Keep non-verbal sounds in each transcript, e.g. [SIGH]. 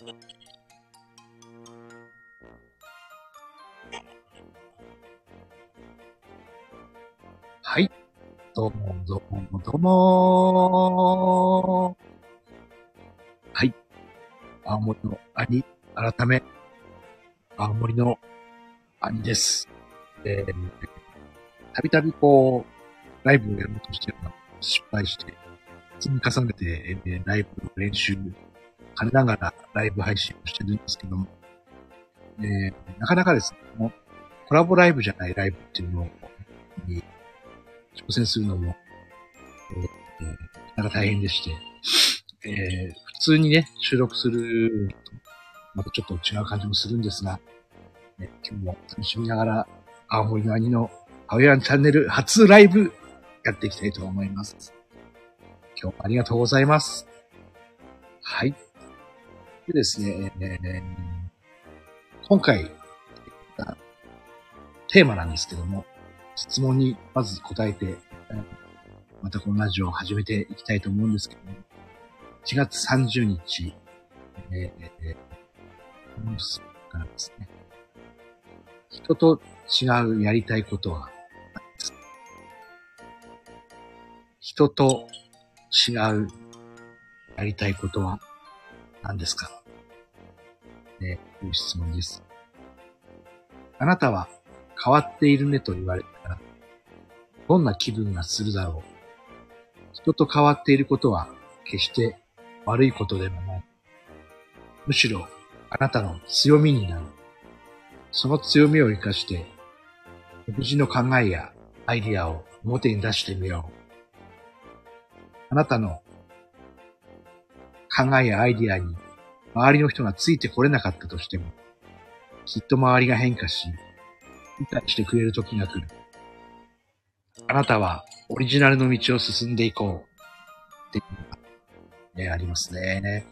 はい。どうも、どうも、どうもはい。青森の兄、改め、青森の兄です。えー、たびたびこう、ライブをやろうとしてるの失敗して、積み重ねて、えー、ライブの練習、兼ねながらライブ配信をしてるんですけども、えー、なかなかですね、コラボライブじゃないライブっていうのに挑戦するのも、えー、なかなか大変でして、えー、普通にね、収録すると、またちょっと違う感じもするんですが、ね、今日も楽しみながら、青森の兄の青山チャンネル初ライブやっていきたいと思います。今日もありがとうございます。はい。でですね、えー、今回、テーマなんですけども、質問にまず答えて、またこのラジオを始めていきたいと思うんですけども、1月30日、えー、えー、この質問からですね、人と違うやりたいことは人と違うやりたいことは何ですか？ね、という質問です。あなたは変わっているねと言われたら、どんな気分がするだろう？人と変わっていることは決して悪いことでもない。むしろあなたの強みになる。その強みを活かして、独自の考えやアイディアを表に出してみよう。あなたの考えやアイディアに周りの人がついてこれなかったとしても、きっと周りが変化し、理解してくれる時が来る。あなたはオリジナルの道を進んでいこう。っていうのが、ね、ありますね。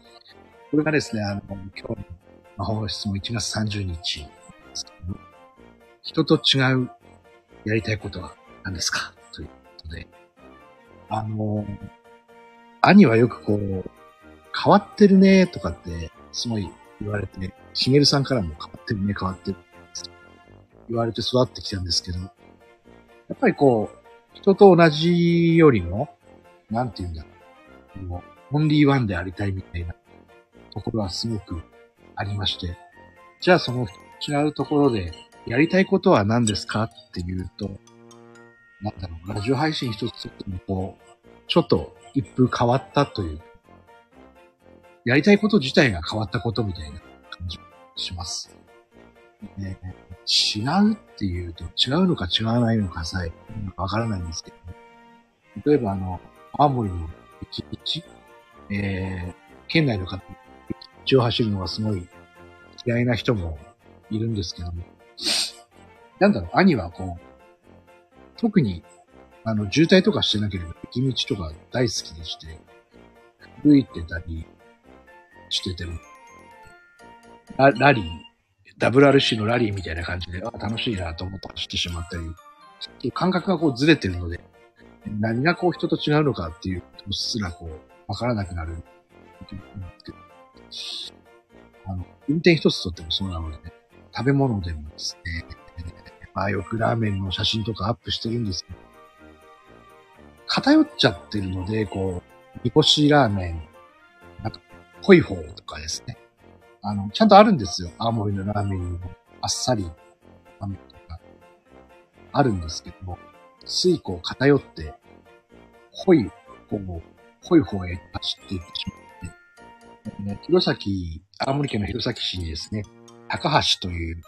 これがですね、あの、今日の魔法の質問1月30日です、人と違うやりたいことは何ですか？ということで、あの、兄はよくこう、変わってるねとかって、すごい言われて、しげるさんからも変わってるね、変わってる。言われて育ってきたんですけど、やっぱりこう、人と同じよりも、なんて言うんだろう。もう、オンリーワンでありたいみたいなところはすごくありまして、じゃあその違うところで、やりたいことは何ですかっていうと、なんだろう、ラジオ配信一つとってもこう、ちょっと一風変わったという、やりたいこと自体が変わったことみたいな感じします。ね、違うっていうと、違うのか違わないのかさえ、わからないんですけど、例えばあの、青森の一日、えー、県内の方、道を走るのがすごい嫌いな人もいるんですけども、なんだろう、兄はこう、特にあの、渋滞とかしてなければ、雪道とか大好きでして、吹いてたりしてても、ララリー、WRC のラリーみたいな感じで、あ、楽しいなと思って走ってしまったり、感覚がこうずれてるので、何がこう人と違うのかっていうことすらこう、わからなくなる。あの、運転一つとってもそうなので、ね、食べ物でもですね、まあよくラーメンの写真とかアップしてるんですけど、偏っちゃってるので、こう、煮干しラーメン、濃い方とかですね。あの、ちゃんとあるんですよ。青森のラーメンにも、あっさり、ラーメンとか、あるんですけども、ついこう偏って、濃い、こう、濃い方へ走っていってしまって、ね、弘前、青森県の弘前市にですね、高橋という、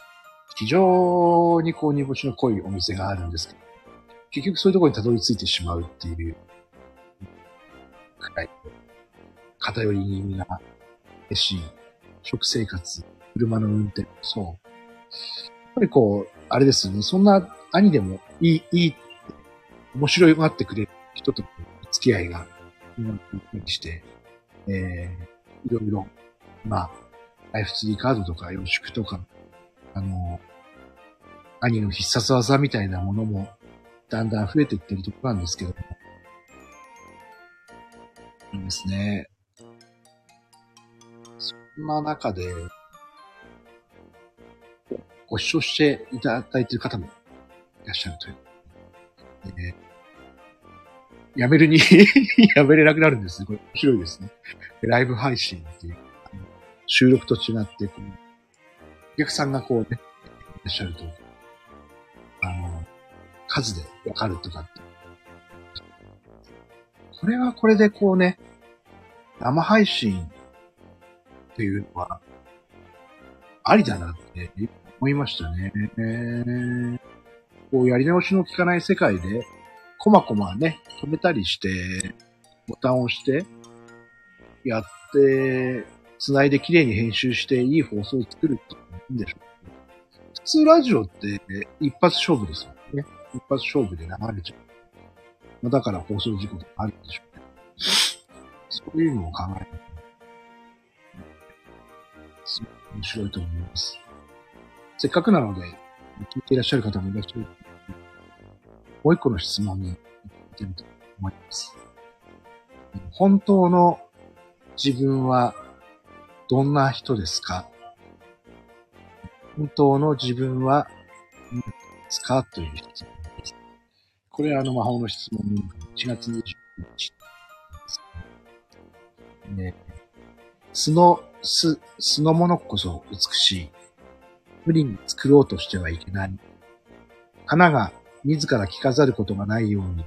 非常にこう煮干しの濃いお店があるんですけど、結局そういうところにたどり着いてしまうっていう、くらい、偏り気味が激しい食生活、車の運転、そう。やっぱりこう、あれですよね、そんな兄でもいい、いい、面白いがってくれる人と付き合いが、して、えー、いろいろ、まあ、ライフツリーカードとか、洋食とか、あの、兄の必殺技みたいなものもだんだん増えていってるところなんですけども。いいですね。そんな中で、ご視聴していただいている方もいらっしゃるという。でね、やめるに [LAUGHS] やめれなくなるんですね。これ面白いですね。ライブ配信っていう、収録と違って、こうお客さんがこうね、いらっしゃると、あの、数でわかるとかって。これはこれでこうね、生配信っていうのは、ありだなって思いましたね。こうやり直しの効かない世界で、こまこまね、止めたりして、ボタンを押して、やって、繋いで綺麗に編集していい放送を作るっていいんでしょう。普通ラジオって一発勝負ですよね。一発勝負で流れちゃう。だから放送事故とかあるんでしょうね。そういうのを考えると、すごく面白いと思います。せっかくなので、聞いていらっしゃる方もいらっしゃる。もう一個の質問に行ってみたいと思います。本当の自分はどんな人ですか？本当の自分は何ですか？という質問です。これはあの魔法の質問に1月29日ね。素の、素、素のものこそ美しい。無理に作ろうとしてはいけない。花が自ら着飾ることがないように、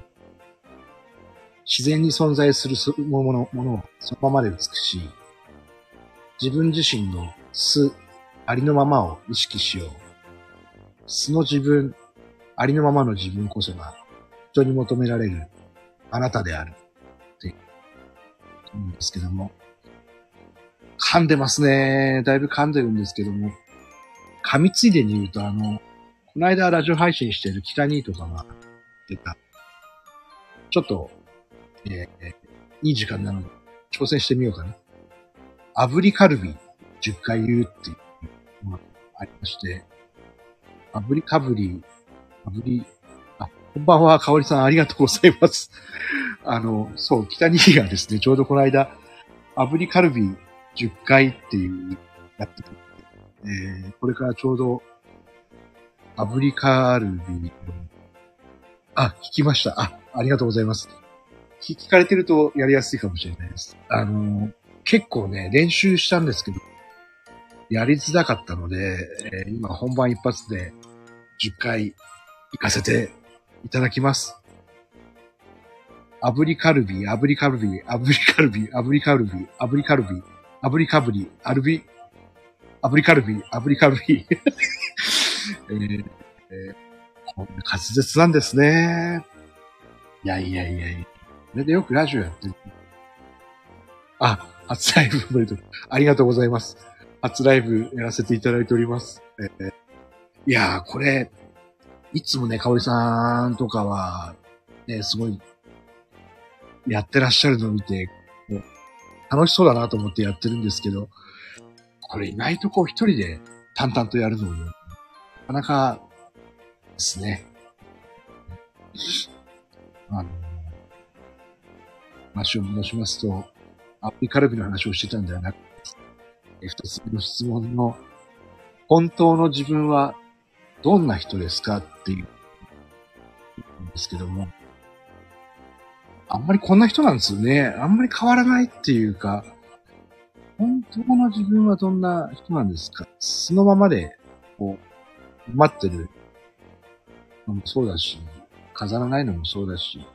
自然に存在するものものはそのままで美しい。自分自身の素、ありのままを意識しよう。素の自分、ありのままの自分こそが人に求められるあなたである。って言うんですけども。噛んでますね。だいぶ噛んでるんですけども。噛みついでに言うと、あの、この間ラジオ配信してる北兄とかが出た、ちょっと、えー、いい時間なので、挑戦してみようかな。炙りカルビ10回言うっていうのがありまして、炙りかぶり、炙り、あ、こんばんは、かおりさんありがとうございます。あの、そう、北兄がですね、ちょうどこの間、炙りカルビ10回っていうやってた。えー、これからちょうど炙りカールビ。あ、聞きました。あ、ありがとうございます。聞かれてるとやりやすいかもしれないです。あの、結構ね、練習したんですけど、やりづらかったので、えー、今本番一発で10回行かせていただきます。炙りカルビ、炙りカルビ、炙りカルビ、炙りカルビ、炙りカルビ、炙りカブリ、アルビ、炙りカルビ、炙りカルビ。[LAUGHS] えー、えー、こんな滑舌なんですね。いやいやいやいや。それでよくラジオやってる。あ、初ライブおめでとう。ありがとうございます。初ライブやらせていただいております。えー、いやー、これ、いつもね、かおりさんとかは、ね、すごい、やってらっしゃるのを見て、楽しそうだなと思ってやってるんですけど、これ意外とこう一人で淡々とやるのもなかなかですね。あの、話を戻しますと、アプリカルビの話をしてたんではなくて、二つ目の質問の、本当の自分はどんな人ですかっていう、んですけども、あんまりこんな人なんですよね。あんまり変わらないっていうか、本当の自分はどんな人なんですか？そのままで、こう、待ってるのもそうだし、飾らないのもそうだし、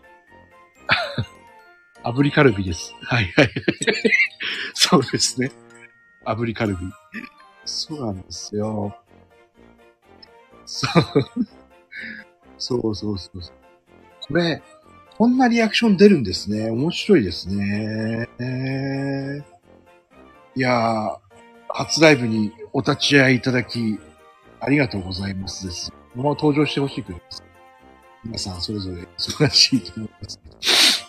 [LAUGHS] 炙りカルビです。はいはい。[LAUGHS] そうですね。炙りカルビ。そうなんですよ。そう。そうそうそう。これ、こんなリアクション出るんですね。面白いですね。いやー、初ライブにお立ち会いいただき、ありがとうございますです。もう登場してほしいくらいです。皆さんそれぞれ忙しいと思います。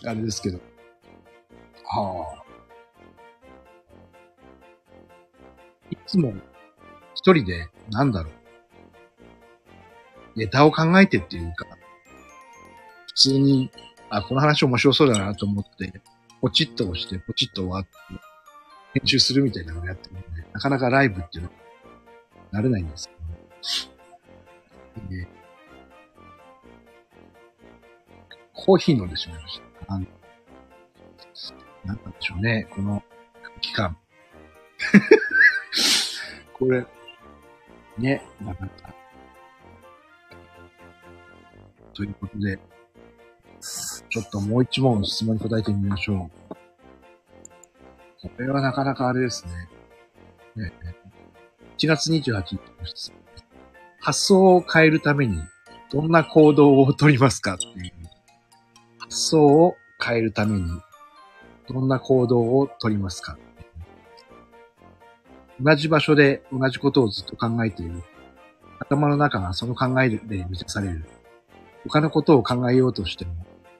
あれですけど。はあ。いつも一人で、なんだろう。ネタを考えてっていうか、普通に、あ、この話面白そうだなと思って、ポチッと押して、ポチッと終わって、編集するみたいなのをやってるんで、なかなかライブっていうのはなれないんですけど、でコーヒー飲んでしまいました。あのなんなんでしょうね、この空気感。[LAUGHS] これ、ね、なかなか。ということで、ちょっともう一問質問に答えてみましょう。これはなかなかあれですね。ね1月28日の質問。発想を変えるためにどんな行動を取りますかっていう。発想を変えるためにどんな行動を取りますか同じ場所で同じことをずっと考えている。頭の中がその考えで満たされる。他のことを考えようとしても、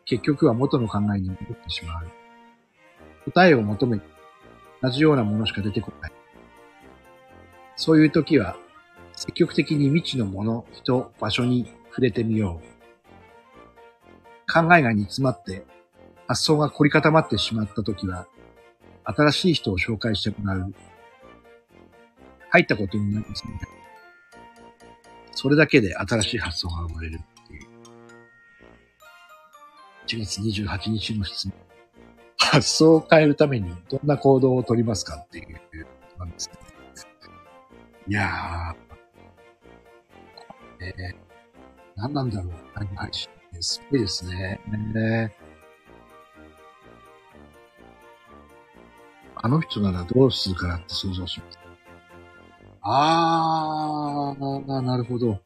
結局は元の考えに戻ってしまう。答えを求め、同じようなものしか出てこない。そういう時は、積極的に未知のもの、人、場所に触れてみよう。考えが煮詰まって、発想が凝り固まってしまった時は、新しい人を紹介してもらう。入ったことになりますので、それだけで新しい発想が生まれる。1月28日の質問。発想を変えるためにどんな行動を取りますかっていうことなんですね。いやー、えー、何なんだろう、ライブ配信って。すごいですね。ねあの人ならどうするかなって想像します。あー、なるほど。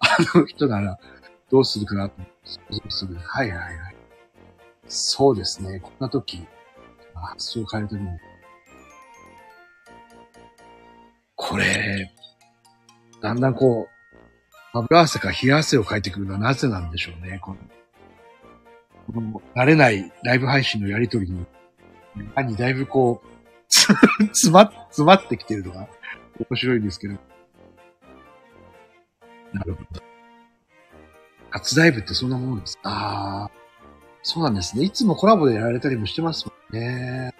あの人ならどうするかなと想像する。はいはいはい。そうですね。こんな時、発想を変えるときに。これ、だんだんこう、油汗か冷や汗をかいてくるのはなぜなんでしょうね。この、この慣れないライブ配信のやりとりに、中にだいぶこう、[LAUGHS] 詰ま、詰まってきてるのが面白いんですけど。なるほど。初ライブってそんなものです。ああ、そうなんですね。いつもコラボでやられたりもしてますもんね。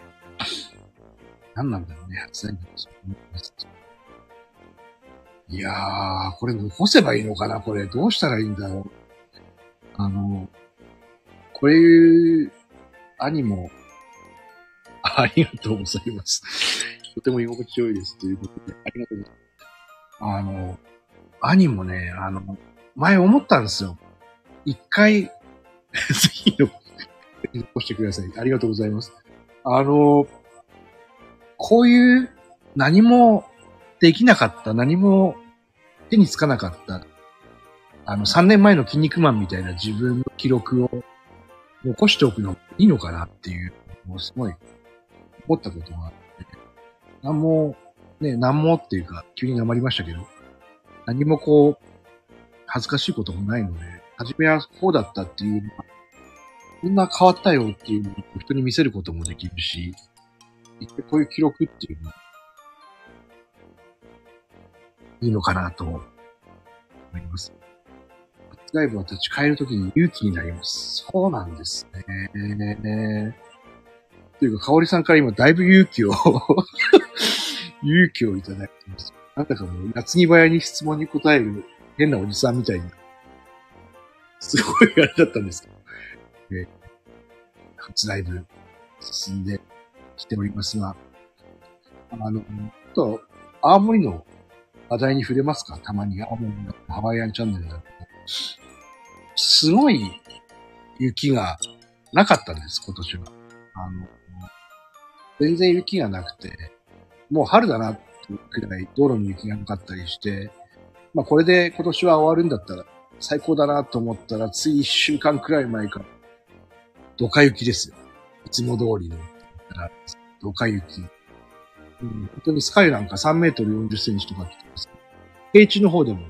何なんだろうね、初ライブってそいますいやー、これ残せばいいのかなこれ、どうしたらいいんだろう。あの、こういう兄も、ありがとうございます。[LAUGHS] とても居心地よいです。ということで、ありがとうございます。あの、兄もね、あの、前思ったんですよ。一回、[LAUGHS] ぜひ残してください。ありがとうございます。あの、こういう何もできなかった、何も手につかなかった、あの、3年前の筋肉マンみたいな自分の記録を残しておくのいいのかなっていう、もうすごい思ったことがあって、何も、ね、何もっていうか、急に黙りましたけど、何もこう、恥ずかしいこともないので、初めはこうだったっていう、こんな変わったよっていうのを人に見せることもできるし、一回こういう記録っていうのは、いいのかなと思います。ライブは立ち返るときに勇気になります。そうなんですね。というか、かおりさんから今だいぶ勇気を [LAUGHS] 勇気をいただいてます。なんだかもう、夏に早に質問に答える変なおじさんみたいに、すごいあれだったんですけど、えー、初ライブ進んできておりますが、あの、ちょっと、青森の話題に触れますか？たまに青森のハワイアンチャンネルだと。すごい雪がなかったんです、今年は。あの、全然雪がなくて、もう春だなってくらい道路に雪がなかったりして、まあこれで今年は終わるんだったら最高だなと思ったら、つい一週間くらい前から、ドカ雪ですよ。いつも通りの。ドカ雪。うん、本当にスカイなんか3メートル40センチとかってます。平地の方でも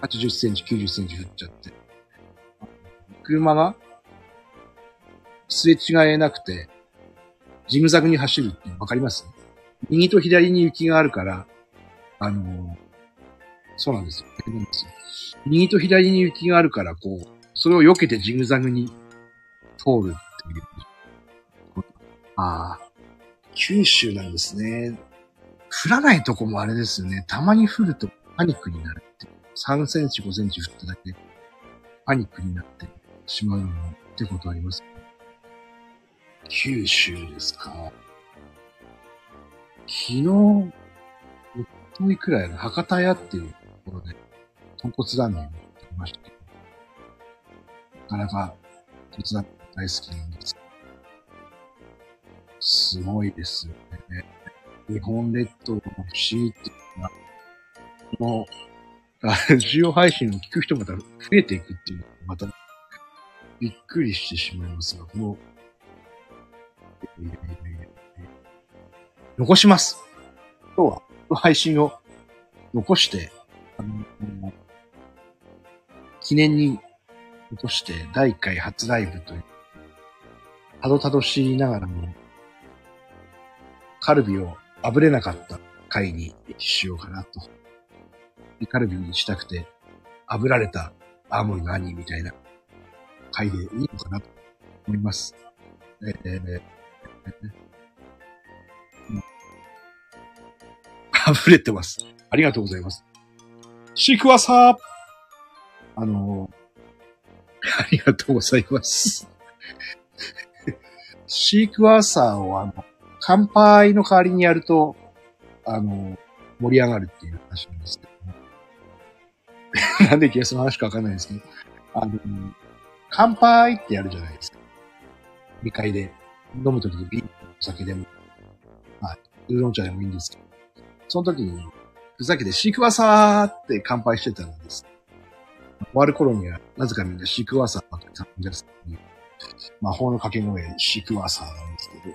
80センチ、90センチ降っちゃって。車がすれ違えなくて、ジグザグに走るってわかります？右と左に雪があるから、あのー、そうなんですよ。右と左に雪があるから、こう、それを避けてジグザグに通るっていう。ああ。九州なんですね。降らないとこもあれですよね。たまに降るとパニックになるって。3センチ、5センチ降っただけで、パニックになってしまうってことあります、九州ですか。昨日、おとといくらいの博多屋っていうころで、豚骨ラーメンを食べましたけど、なかなか、豚骨ラーメン大好きなんです。すごいですよね。日本列島の不思議っていうのは、この、ラジオ配信を聞く人また増えていくっていうのがまた、びっくりしてしまいますが、この、残します。今日は、配信を残して、あの、記念に残して、第1回初ライブという、たどたどしいながらも、カルビを炙れなかった回にしようかなと。カルビにしたくて、炙られた青森の兄みたいな回でいいのかなと思います。えーえーうん [LAUGHS] 溢れてます。ありがとうございます。シークワーサーあのー、ありがとうございます。シークワーサーをあの、乾杯の代わりにやると、あの、盛り上がるっていう話なんですけども。なんでゲスの話かわかんないですけど、あの、乾杯ってやるじゃないですか。2階で飲むときにビール、お酒でも、まあ、ウーロン茶でもいいんですけど、その時に、ふざけてシークワーサーって乾杯してたんです。終わる頃には、なぜかみんなシークワーサーばっかり頼んですって魔法の掛け声、シークワーサーなんですけど、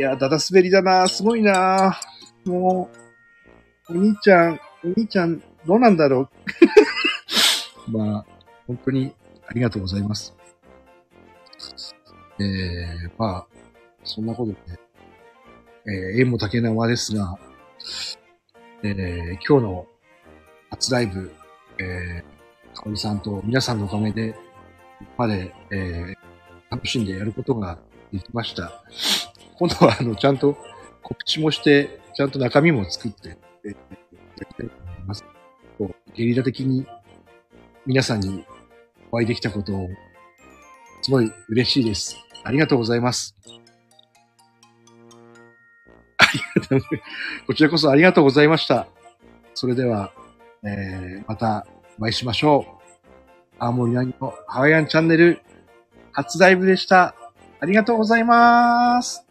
いや、だだ滑りだなすごいなもう、お兄ちゃん、お兄ちゃん、どうなんだろう。[LAUGHS] まあ、本当にありがとうございます。えー、まあ、そんなことで、えー、縁も竹縄ですが、えー、今日の初ライブ、えー、かおりさんと皆さんのおかげで、ここまで、えー、楽しんでやることができました。今度は、あの、ちゃんと告知もして、ちゃんと中身も作って、えーやりたいと思います。こうゲリラ的に皆さんにお会いできたことを、すごい嬉しいです。ありがとうございます。[LAUGHS] こちらこそありがとうございました。それでは、えー、またお会いしましょう。青森何のハワイアンチャンネル初ライブでした。ありがとうございます。